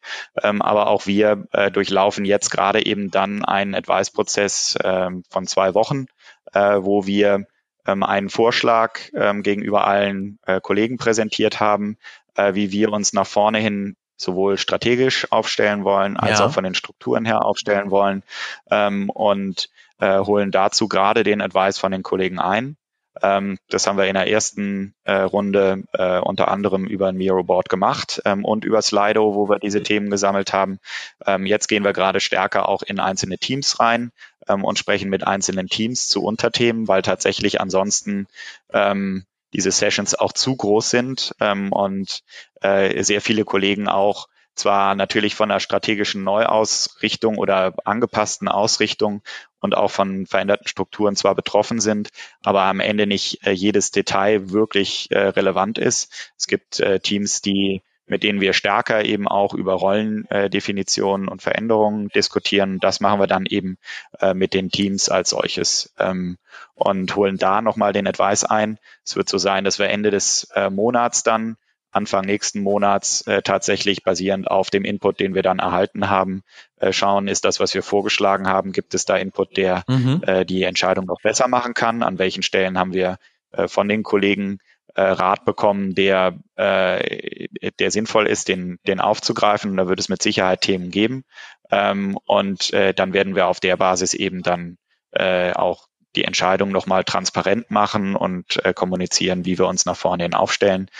Ähm, aber auch wir äh, durchlaufen jetzt gerade eben dann einen Advice-Prozess äh, von zwei Wochen, äh, wo wir ähm, einen Vorschlag ähm, gegenüber allen äh, Kollegen präsentiert haben, äh, wie wir uns nach vorne hin sowohl strategisch aufstellen wollen, als ja. auch von den Strukturen her aufstellen wollen ähm, und äh, holen dazu gerade den Advice von den Kollegen ein. Ähm, das haben wir in der ersten äh, Runde äh, unter anderem über ein Miro Board gemacht ähm, und über Slido, wo wir diese Themen gesammelt haben. Ähm, jetzt gehen wir gerade stärker auch in einzelne Teams rein ähm, und sprechen mit einzelnen Teams zu Unterthemen, weil tatsächlich ansonsten ähm, diese Sessions auch zu groß sind ähm, und äh, sehr viele Kollegen auch zwar natürlich von einer strategischen Neuausrichtung oder angepassten Ausrichtung und auch von veränderten Strukturen zwar betroffen sind, aber am Ende nicht äh, jedes Detail wirklich äh, relevant ist. Es gibt äh, Teams, die mit denen wir stärker eben auch über Rollendefinitionen und Veränderungen diskutieren. Das machen wir dann eben mit den Teams als solches ähm, und holen da nochmal den Advice ein. Es wird so sein, dass wir Ende des Monats dann Anfang nächsten Monats äh, tatsächlich basierend auf dem Input, den wir dann erhalten haben, äh, schauen, ist das, was wir vorgeschlagen haben, gibt es da Input, der mhm. äh, die Entscheidung noch besser machen kann? An welchen Stellen haben wir äh, von den Kollegen äh, Rat bekommen, der, äh, der sinnvoll ist, den, den aufzugreifen? Und da wird es mit Sicherheit Themen geben. Ähm, und äh, dann werden wir auf der Basis eben dann äh, auch die Entscheidung nochmal transparent machen und äh, kommunizieren, wie wir uns nach vorne hin aufstellen.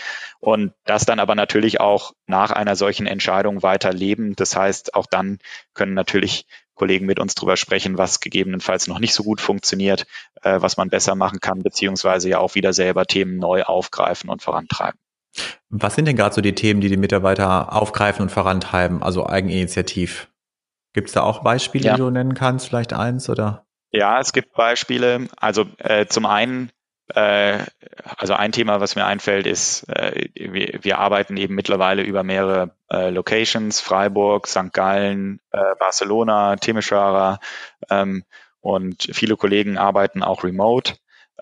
Und das dann aber natürlich auch nach einer solchen Entscheidung weiter leben. Das heißt, auch dann können natürlich Kollegen mit uns drüber sprechen, was gegebenenfalls noch nicht so gut funktioniert, äh, was man besser machen kann, beziehungsweise ja auch wieder selber Themen neu aufgreifen und vorantreiben. Was sind denn gerade so die Themen, die die Mitarbeiter aufgreifen und vorantreiben, also Eigeninitiativ? Gibt es da auch Beispiele, ja. die du nennen kannst, vielleicht eins oder? Ja, es gibt Beispiele. Also äh, zum einen, äh, also ein Thema, was mir einfällt, ist, äh, wir, wir arbeiten eben mittlerweile über mehrere äh, Locations, Freiburg, St. Gallen, äh, Barcelona, Timisoara ähm, und viele Kollegen arbeiten auch remote.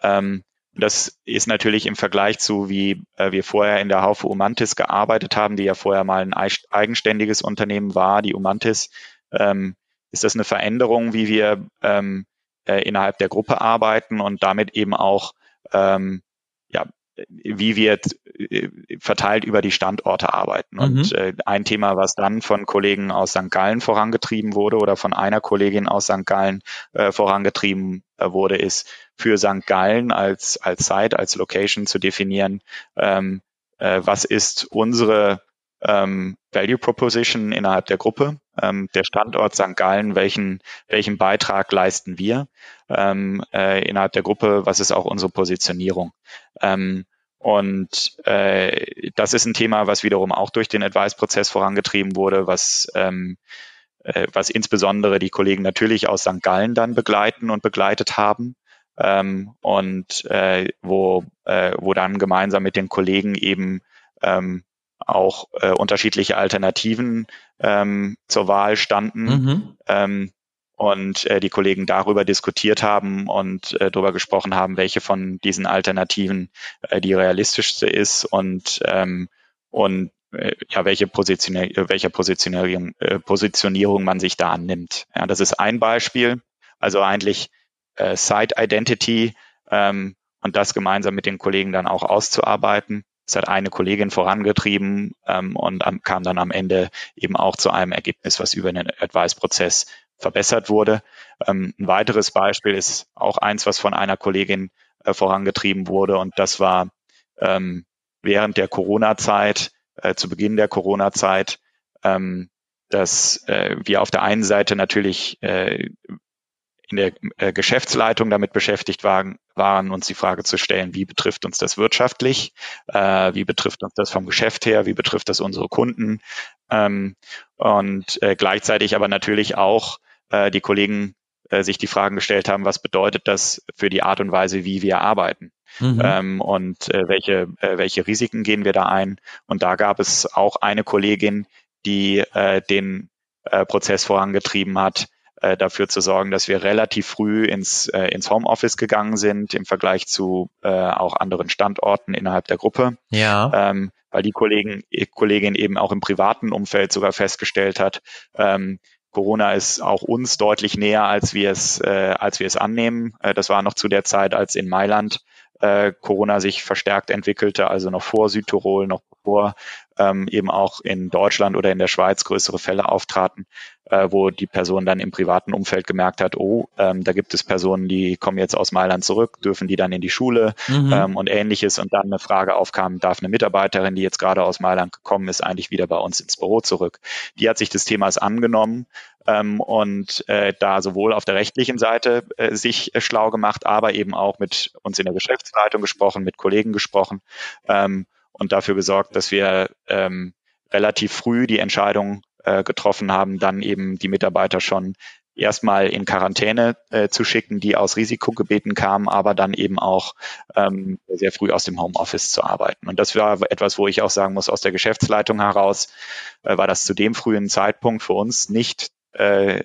Ähm, das ist natürlich im Vergleich zu, wie äh, wir vorher in der Haufe Umantis gearbeitet haben, die ja vorher mal ein eigenständiges Unternehmen war, die Umantis, ähm, ist das eine Veränderung, wie wir ähm, äh, innerhalb der Gruppe arbeiten und damit eben auch ähm, ja, wie wir äh, verteilt über die Standorte arbeiten. Mhm. Und äh, ein Thema, was dann von Kollegen aus St. Gallen vorangetrieben wurde oder von einer Kollegin aus St. Gallen äh, vorangetrieben äh, wurde, ist für St. Gallen als, als Site, als Location zu definieren, ähm, äh, was ist unsere ähm, Value Proposition innerhalb der Gruppe. Ähm, der Standort St. Gallen, welchen, welchen Beitrag leisten wir ähm, äh, innerhalb der Gruppe, was ist auch unsere Positionierung. Ähm, und äh, das ist ein Thema, was wiederum auch durch den Advice-Prozess vorangetrieben wurde, was ähm, äh, was insbesondere die Kollegen natürlich aus St. Gallen dann begleiten und begleitet haben. Ähm, und äh, wo, äh, wo dann gemeinsam mit den Kollegen eben ähm, auch äh, unterschiedliche Alternativen ähm, zur Wahl standen. Mhm. Ähm, und äh, die Kollegen darüber diskutiert haben und äh, darüber gesprochen haben, welche von diesen Alternativen äh, die realistischste ist und ähm, und äh, ja, welche Positionierung, welcher Positionierung, äh, Positionierung man sich da annimmt. Ja, das ist ein Beispiel. Also eigentlich äh, Site Identity ähm, und das gemeinsam mit den Kollegen dann auch auszuarbeiten. Es hat eine Kollegin vorangetrieben ähm, und am, kam dann am Ende eben auch zu einem Ergebnis, was über den Advice-Prozess verbessert wurde. Ähm, ein weiteres Beispiel ist auch eins, was von einer Kollegin äh, vorangetrieben wurde und das war ähm, während der Corona-Zeit, äh, zu Beginn der Corona-Zeit, ähm, dass äh, wir auf der einen Seite natürlich äh, in der äh, Geschäftsleitung damit beschäftigt waren, waren, uns die Frage zu stellen, wie betrifft uns das wirtschaftlich, äh, wie betrifft uns das vom Geschäft her, wie betrifft das unsere Kunden ähm, und äh, gleichzeitig aber natürlich auch äh, die Kollegen äh, sich die Fragen gestellt haben, was bedeutet das für die Art und Weise, wie wir arbeiten? Mhm. Ähm, und äh, welche, äh, welche Risiken gehen wir da ein? Und da gab es auch eine Kollegin, die äh, den Prozess vorangetrieben hat, äh, dafür zu sorgen, dass wir relativ früh ins, äh, ins Homeoffice gegangen sind im Vergleich zu äh, auch anderen Standorten innerhalb der Gruppe. Ja. Ähm, weil die Kollegen, Kollegin eben auch im privaten Umfeld sogar festgestellt hat, ähm, Corona ist auch uns deutlich näher, als wir es, äh, als wir es annehmen. Äh, das war noch zu der Zeit, als in Mailand äh, Corona sich verstärkt entwickelte, also noch vor Südtirol, noch bevor ähm, eben auch in Deutschland oder in der Schweiz größere Fälle auftraten, äh, wo die Person dann im privaten Umfeld gemerkt hat, oh, ähm, da gibt es Personen, die kommen jetzt aus Mailand zurück, dürfen die dann in die Schule mhm. ähm, und ähnliches und dann eine Frage aufkam, darf eine Mitarbeiterin, die jetzt gerade aus Mailand gekommen ist, eigentlich wieder bei uns ins Büro zurück. Die hat sich des Themas angenommen ähm, und äh, da sowohl auf der rechtlichen Seite äh, sich äh, schlau gemacht, aber eben auch mit uns in der Geschäftsleitung gesprochen, mit Kollegen gesprochen ähm, und dafür gesorgt, dass wir ähm, relativ früh die Entscheidung äh, getroffen haben, dann eben die Mitarbeiter schon erstmal in Quarantäne äh, zu schicken, die aus Risikogebeten kamen, aber dann eben auch ähm, sehr früh aus dem Homeoffice zu arbeiten. Und das war etwas, wo ich auch sagen muss, aus der Geschäftsleitung heraus äh, war das zu dem frühen Zeitpunkt für uns nicht äh,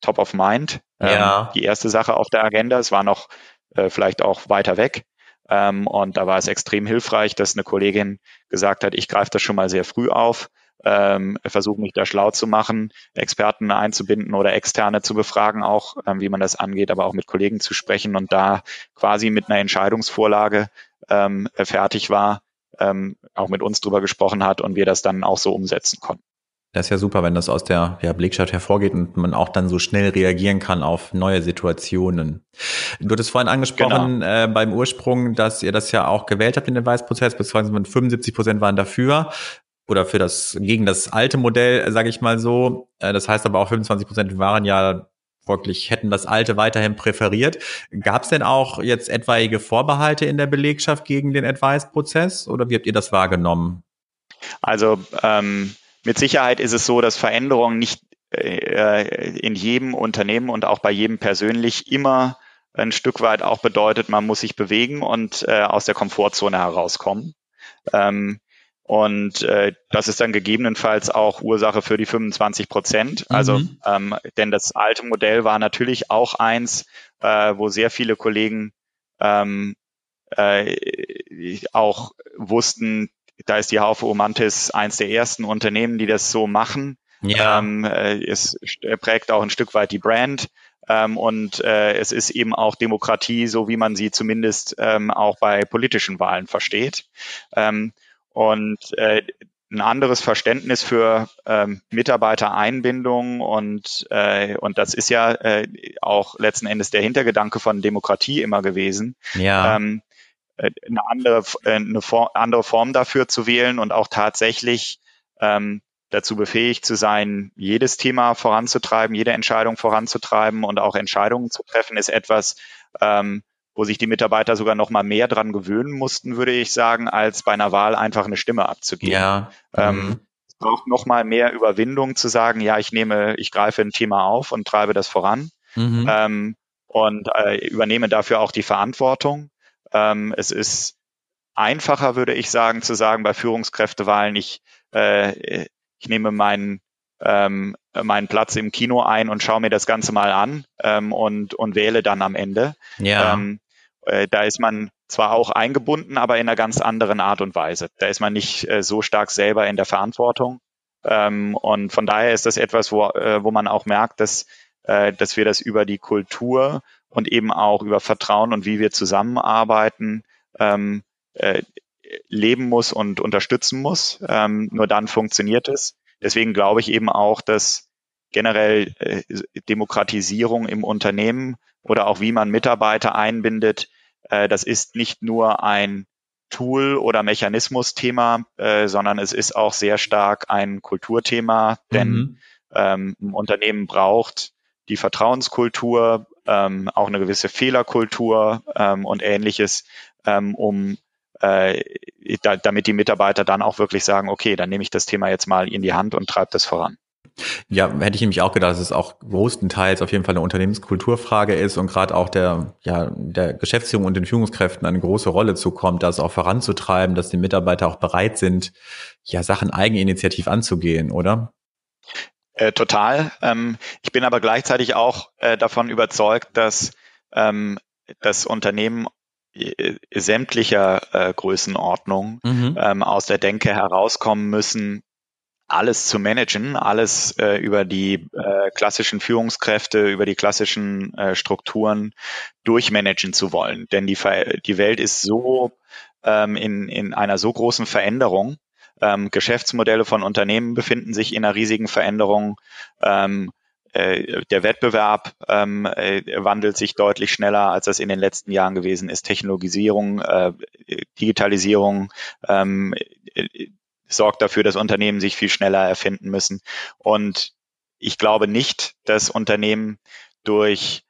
top of mind. Ähm, ja. Die erste Sache auf der Agenda. Es war noch äh, vielleicht auch weiter weg. Ähm, und da war es extrem hilfreich, dass eine Kollegin gesagt hat, ich greife das schon mal sehr früh auf, ähm, versuche mich da schlau zu machen, Experten einzubinden oder externe zu befragen, auch ähm, wie man das angeht, aber auch mit Kollegen zu sprechen und da quasi mit einer Entscheidungsvorlage ähm, fertig war, ähm, auch mit uns drüber gesprochen hat und wir das dann auch so umsetzen konnten. Das ist ja super, wenn das aus der ja, Belegschaft hervorgeht und man auch dann so schnell reagieren kann auf neue Situationen. Du hattest vorhin angesprochen genau. äh, beim Ursprung, dass ihr das ja auch gewählt habt in den Weißprozess, beziehungsweise 75 Prozent waren dafür oder für das gegen das alte Modell, sage ich mal so. Äh, das heißt aber auch 25 Prozent waren ja wirklich hätten das alte weiterhin präferiert. Gab es denn auch jetzt etwaige Vorbehalte in der Belegschaft gegen den Advice-Prozess oder wie habt ihr das wahrgenommen? Also ähm, mit Sicherheit ist es so, dass Veränderungen nicht äh, in jedem Unternehmen und auch bei jedem persönlich immer ein Stück weit auch bedeutet, man muss sich bewegen und äh, aus der Komfortzone herauskommen. Ähm, und äh, das ist dann gegebenenfalls auch Ursache für die 25 Prozent. Also, mhm. ähm, denn das alte Modell war natürlich auch eins, äh, wo sehr viele Kollegen ähm, äh, auch wussten, da ist die Haufe Omantis eins der ersten Unternehmen, die das so machen. Ja. Ähm, äh, es prägt auch ein Stück weit die Brand. Ähm, und äh, es ist eben auch Demokratie, so wie man sie zumindest ähm, auch bei politischen Wahlen versteht. Ähm, und äh, ein anderes Verständnis für ähm, Mitarbeitereinbindung und äh, und das ist ja äh, auch letzten Endes der Hintergedanke von Demokratie immer gewesen. Ja. Ähm, äh, eine andere, äh, eine Form, andere Form dafür zu wählen und auch tatsächlich ähm, dazu befähigt zu sein, jedes Thema voranzutreiben, jede Entscheidung voranzutreiben und auch Entscheidungen zu treffen, ist etwas, ähm, wo sich die Mitarbeiter sogar noch mal mehr dran gewöhnen mussten, würde ich sagen, als bei einer Wahl einfach eine Stimme abzugeben. Ja. Ähm, mhm. es braucht noch mal mehr Überwindung zu sagen, ja, ich nehme, ich greife ein Thema auf und treibe das voran mhm. ähm, und äh, übernehme dafür auch die Verantwortung. Ähm, es ist einfacher, würde ich sagen, zu sagen bei Führungskräftewahlen, ich, äh, ich nehme meinen ähm, meinen Platz im Kino ein und schaue mir das Ganze mal an ähm, und, und wähle dann am Ende. Ja. Ähm, äh, da ist man zwar auch eingebunden, aber in einer ganz anderen Art und Weise. Da ist man nicht äh, so stark selber in der Verantwortung. Ähm, und von daher ist das etwas, wo, äh, wo man auch merkt, dass, äh, dass wir das über die Kultur und eben auch über Vertrauen und wie wir zusammenarbeiten ähm, äh, leben muss und unterstützen muss. Ähm, nur dann funktioniert es. Deswegen glaube ich eben auch, dass generell äh, Demokratisierung im Unternehmen oder auch wie man Mitarbeiter einbindet, äh, das ist nicht nur ein Tool- oder Mechanismus-Thema, äh, sondern es ist auch sehr stark ein Kulturthema, denn mhm. ähm, ein Unternehmen braucht die Vertrauenskultur, ähm, auch eine gewisse Fehlerkultur ähm, und ähnliches, ähm, um äh, da, damit die Mitarbeiter dann auch wirklich sagen, okay, dann nehme ich das Thema jetzt mal in die Hand und treibe das voran. Ja, hätte ich nämlich auch gedacht, dass es auch großenteils auf jeden Fall eine Unternehmenskulturfrage ist und gerade auch der, ja, der Geschäftsführung und den Führungskräften eine große Rolle zukommt, das auch voranzutreiben, dass die Mitarbeiter auch bereit sind, ja, Sachen eigeninitiativ anzugehen, oder? Äh, total. Ähm, ich bin aber gleichzeitig auch äh, davon überzeugt, dass ähm, das Unternehmen äh, sämtlicher äh, Größenordnung mhm. ähm, aus der Denke herauskommen müssen, alles zu managen, alles äh, über die äh, klassischen Führungskräfte, über die klassischen äh, Strukturen durchmanagen zu wollen. Denn die, die Welt ist so ähm, in, in einer so großen Veränderung. Ähm, Geschäftsmodelle von Unternehmen befinden sich in einer riesigen Veränderung. Ähm, äh, der Wettbewerb ähm, äh, wandelt sich deutlich schneller, als das in den letzten Jahren gewesen ist. Technologisierung, äh, Digitalisierung, ähm, äh, sorgt dafür, dass Unternehmen sich viel schneller erfinden müssen. Und ich glaube nicht, dass Unternehmen durch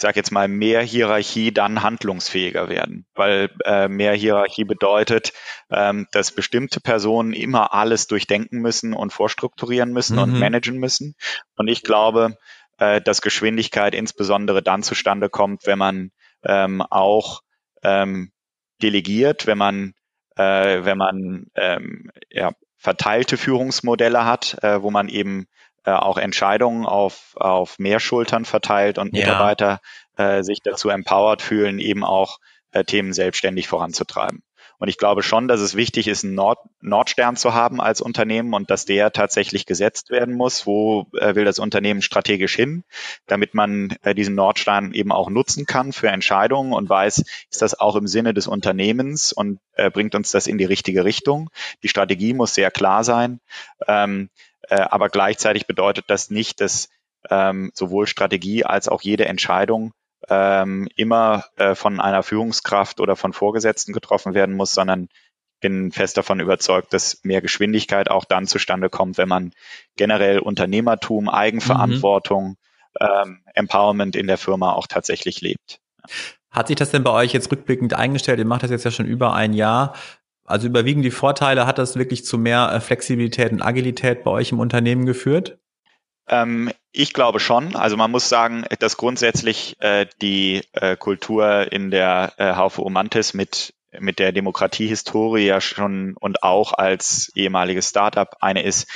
ich sage jetzt mal, mehr Hierarchie dann handlungsfähiger werden, weil äh, mehr Hierarchie bedeutet, ähm, dass bestimmte Personen immer alles durchdenken müssen und vorstrukturieren müssen mhm. und managen müssen. Und ich glaube, äh, dass Geschwindigkeit insbesondere dann zustande kommt, wenn man ähm, auch ähm, delegiert, wenn man äh, wenn man ähm, ja, verteilte Führungsmodelle hat, äh, wo man eben äh, auch Entscheidungen auf, auf mehr Schultern verteilt und Mitarbeiter ja. äh, sich dazu empowert fühlen, eben auch äh, Themen selbstständig voranzutreiben. Und ich glaube schon, dass es wichtig ist, einen Nord Nordstern zu haben als Unternehmen und dass der tatsächlich gesetzt werden muss. Wo äh, will das Unternehmen strategisch hin, damit man äh, diesen Nordstern eben auch nutzen kann für Entscheidungen und weiß, ist das auch im Sinne des Unternehmens und äh, bringt uns das in die richtige Richtung. Die Strategie muss sehr klar sein. Ähm, äh, aber gleichzeitig bedeutet das nicht, dass ähm, sowohl Strategie als auch jede Entscheidung ähm, immer äh, von einer Führungskraft oder von Vorgesetzten getroffen werden muss, sondern bin fest davon überzeugt, dass mehr Geschwindigkeit auch dann zustande kommt, wenn man generell Unternehmertum, Eigenverantwortung, mhm. ähm, Empowerment in der Firma auch tatsächlich lebt. Hat sich das denn bei euch jetzt rückblickend eingestellt? Ihr macht das jetzt ja schon über ein Jahr. Also überwiegen die Vorteile, hat das wirklich zu mehr äh, Flexibilität und Agilität bei euch im Unternehmen geführt? Ähm, ich glaube schon. Also man muss sagen, dass grundsätzlich äh, die äh, Kultur in der äh, Haufe Omantis mit mit der Demokratiehistorie ja schon und auch als ehemaliges Startup eine ist,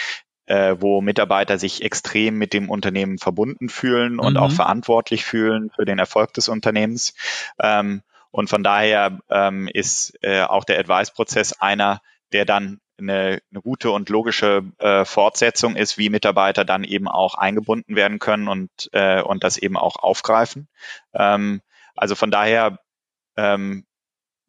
äh, wo Mitarbeiter sich extrem mit dem Unternehmen verbunden fühlen und mhm. auch verantwortlich fühlen für den Erfolg des Unternehmens. Ähm, und von daher ähm, ist äh, auch der Advice-Prozess einer, der dann eine, eine gute und logische äh, Fortsetzung ist, wie Mitarbeiter dann eben auch eingebunden werden können und, äh, und das eben auch aufgreifen. Ähm, also von daher, ähm,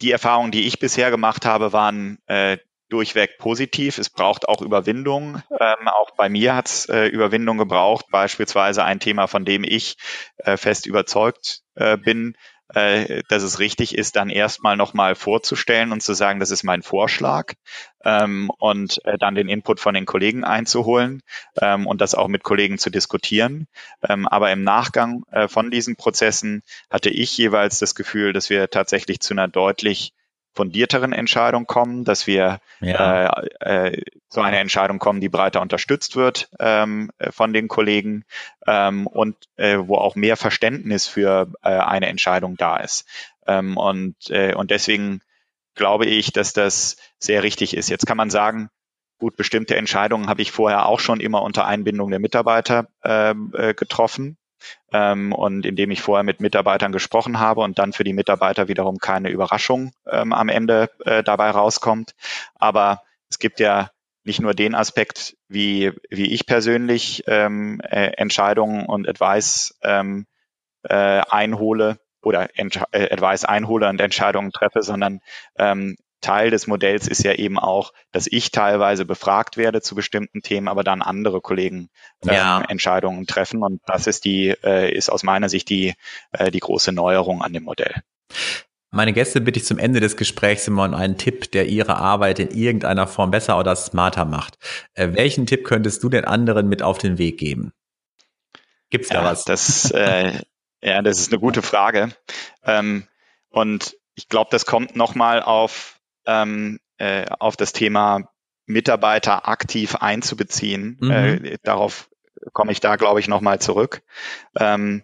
die Erfahrungen, die ich bisher gemacht habe, waren äh, durchweg positiv. Es braucht auch Überwindung. Ähm, auch bei mir hat es äh, Überwindung gebraucht. Beispielsweise ein Thema, von dem ich äh, fest überzeugt äh, bin, äh, dass es richtig ist, dann erstmal nochmal vorzustellen und zu sagen, das ist mein Vorschlag ähm, und äh, dann den Input von den Kollegen einzuholen ähm, und das auch mit Kollegen zu diskutieren. Ähm, aber im Nachgang äh, von diesen Prozessen hatte ich jeweils das Gefühl, dass wir tatsächlich zu einer deutlich fundierteren Entscheidung kommen, dass wir ja. äh, äh, zu einer Entscheidung kommen, die breiter unterstützt wird ähm, von den Kollegen ähm, und äh, wo auch mehr Verständnis für äh, eine Entscheidung da ist. Ähm, und, äh, und deswegen glaube ich, dass das sehr richtig ist. Jetzt kann man sagen, gut, bestimmte Entscheidungen habe ich vorher auch schon immer unter Einbindung der Mitarbeiter ähm, äh, getroffen ähm, und indem ich vorher mit Mitarbeitern gesprochen habe und dann für die Mitarbeiter wiederum keine Überraschung ähm, am Ende äh, dabei rauskommt. Aber es gibt ja nicht nur den Aspekt, wie, wie ich persönlich ähm, äh, Entscheidungen und Advice ähm, äh, einhole oder Entsch äh, Advice einhole und Entscheidungen treffe, sondern ähm, Teil des Modells ist ja eben auch, dass ich teilweise befragt werde zu bestimmten Themen, aber dann andere Kollegen ähm, ja. Entscheidungen treffen. Und das ist die, äh, ist aus meiner Sicht die, äh, die große Neuerung an dem Modell. Meine Gäste bitte ich zum Ende des Gesprächs immer um einen Tipp, der ihre Arbeit in irgendeiner Form besser oder smarter macht. Äh, welchen Tipp könntest du den anderen mit auf den Weg geben? Gibt's da ja, was? Das, äh, ja, das ist eine gute Frage. Ähm, und ich glaube, das kommt nochmal auf ähm, äh, auf das Thema Mitarbeiter aktiv einzubeziehen. Mhm. Äh, darauf komme ich da, glaube ich, nochmal zurück. Ähm,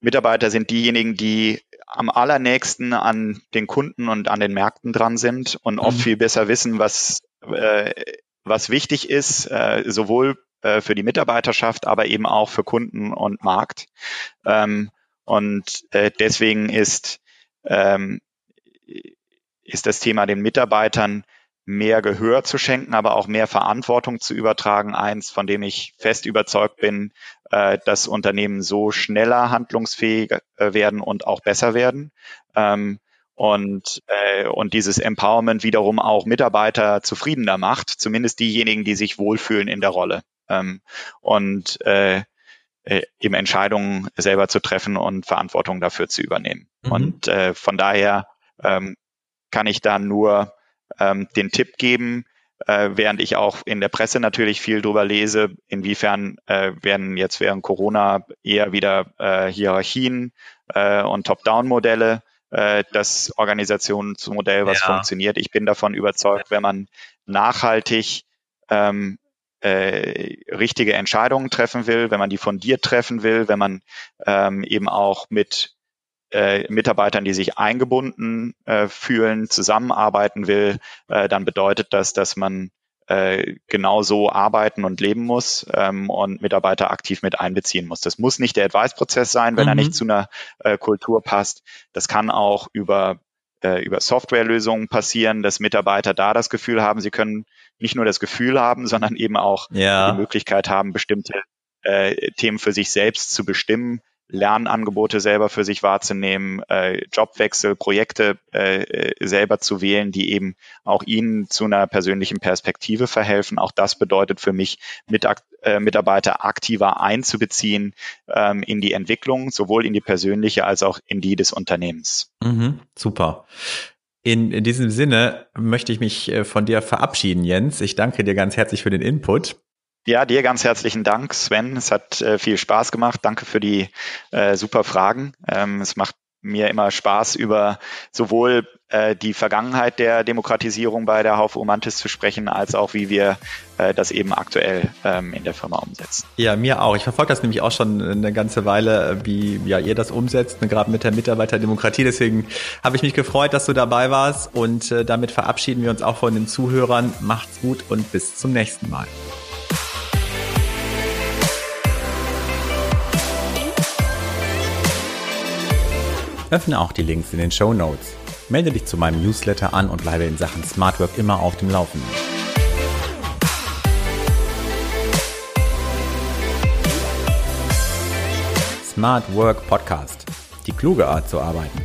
Mitarbeiter sind diejenigen, die am allernächsten an den Kunden und an den Märkten dran sind und oft mhm. viel besser wissen, was, äh, was wichtig ist, äh, sowohl äh, für die Mitarbeiterschaft, aber eben auch für Kunden und Markt. Ähm, und äh, deswegen ist ähm, ist das Thema den Mitarbeitern mehr Gehör zu schenken, aber auch mehr Verantwortung zu übertragen. Eins, von dem ich fest überzeugt bin, äh, dass Unternehmen so schneller handlungsfähig äh, werden und auch besser werden. Ähm, und, äh, und dieses Empowerment wiederum auch Mitarbeiter zufriedener macht, zumindest diejenigen, die sich wohlfühlen in der Rolle. Ähm, und äh, eben Entscheidungen selber zu treffen und Verantwortung dafür zu übernehmen. Mhm. Und von daher ähm, kann ich da nur ähm, den Tipp geben, äh, während ich auch in der Presse natürlich viel drüber lese, inwiefern äh, werden jetzt während Corona eher wieder äh, Hierarchien äh, und Top-Down-Modelle äh, das Organisationsmodell, was ja. funktioniert. Ich bin davon überzeugt, wenn man nachhaltig ähm, äh, richtige Entscheidungen treffen will, wenn man die fundiert treffen will, wenn man ähm, eben auch mit äh, Mitarbeitern, die sich eingebunden äh, fühlen, zusammenarbeiten will, äh, dann bedeutet das, dass man äh, genau so arbeiten und leben muss ähm, und Mitarbeiter aktiv mit einbeziehen muss. Das muss nicht der Advice-Prozess sein, wenn mhm. er nicht zu einer äh, Kultur passt. Das kann auch über äh, über Softwarelösungen passieren, dass Mitarbeiter da das Gefühl haben, sie können nicht nur das Gefühl haben, sondern eben auch ja. die Möglichkeit haben, bestimmte äh, Themen für sich selbst zu bestimmen, Lernangebote selber für sich wahrzunehmen, äh, Jobwechsel, Projekte äh, äh, selber zu wählen, die eben auch ihnen zu einer persönlichen Perspektive verhelfen. Auch das bedeutet für mich, mit, äh, Mitarbeiter aktiver einzubeziehen ähm, in die Entwicklung, sowohl in die persönliche als auch in die des Unternehmens. Mhm, super. In, in diesem Sinne möchte ich mich äh, von dir verabschieden, Jens. Ich danke dir ganz herzlich für den Input. Ja, dir ganz herzlichen Dank, Sven. Es hat äh, viel Spaß gemacht. Danke für die äh, super Fragen. Ähm, es macht mir immer Spaß, über sowohl äh, die Vergangenheit der Demokratisierung bei der Haufe Umantis zu sprechen, als auch wie wir äh, das eben aktuell ähm, in der Firma umsetzen. Ja, mir auch. Ich verfolge das nämlich auch schon eine ganze Weile, wie ja, ihr das umsetzt, ne, gerade mit der Mitarbeiterdemokratie. Deswegen habe ich mich gefreut, dass du dabei warst und äh, damit verabschieden wir uns auch von den Zuhörern. Macht's gut und bis zum nächsten Mal. Öffne auch die Links in den Show Notes. Melde dich zu meinem Newsletter an und bleibe in Sachen Smart Work immer auf dem Laufenden. Smart Work Podcast. Die kluge Art zu arbeiten.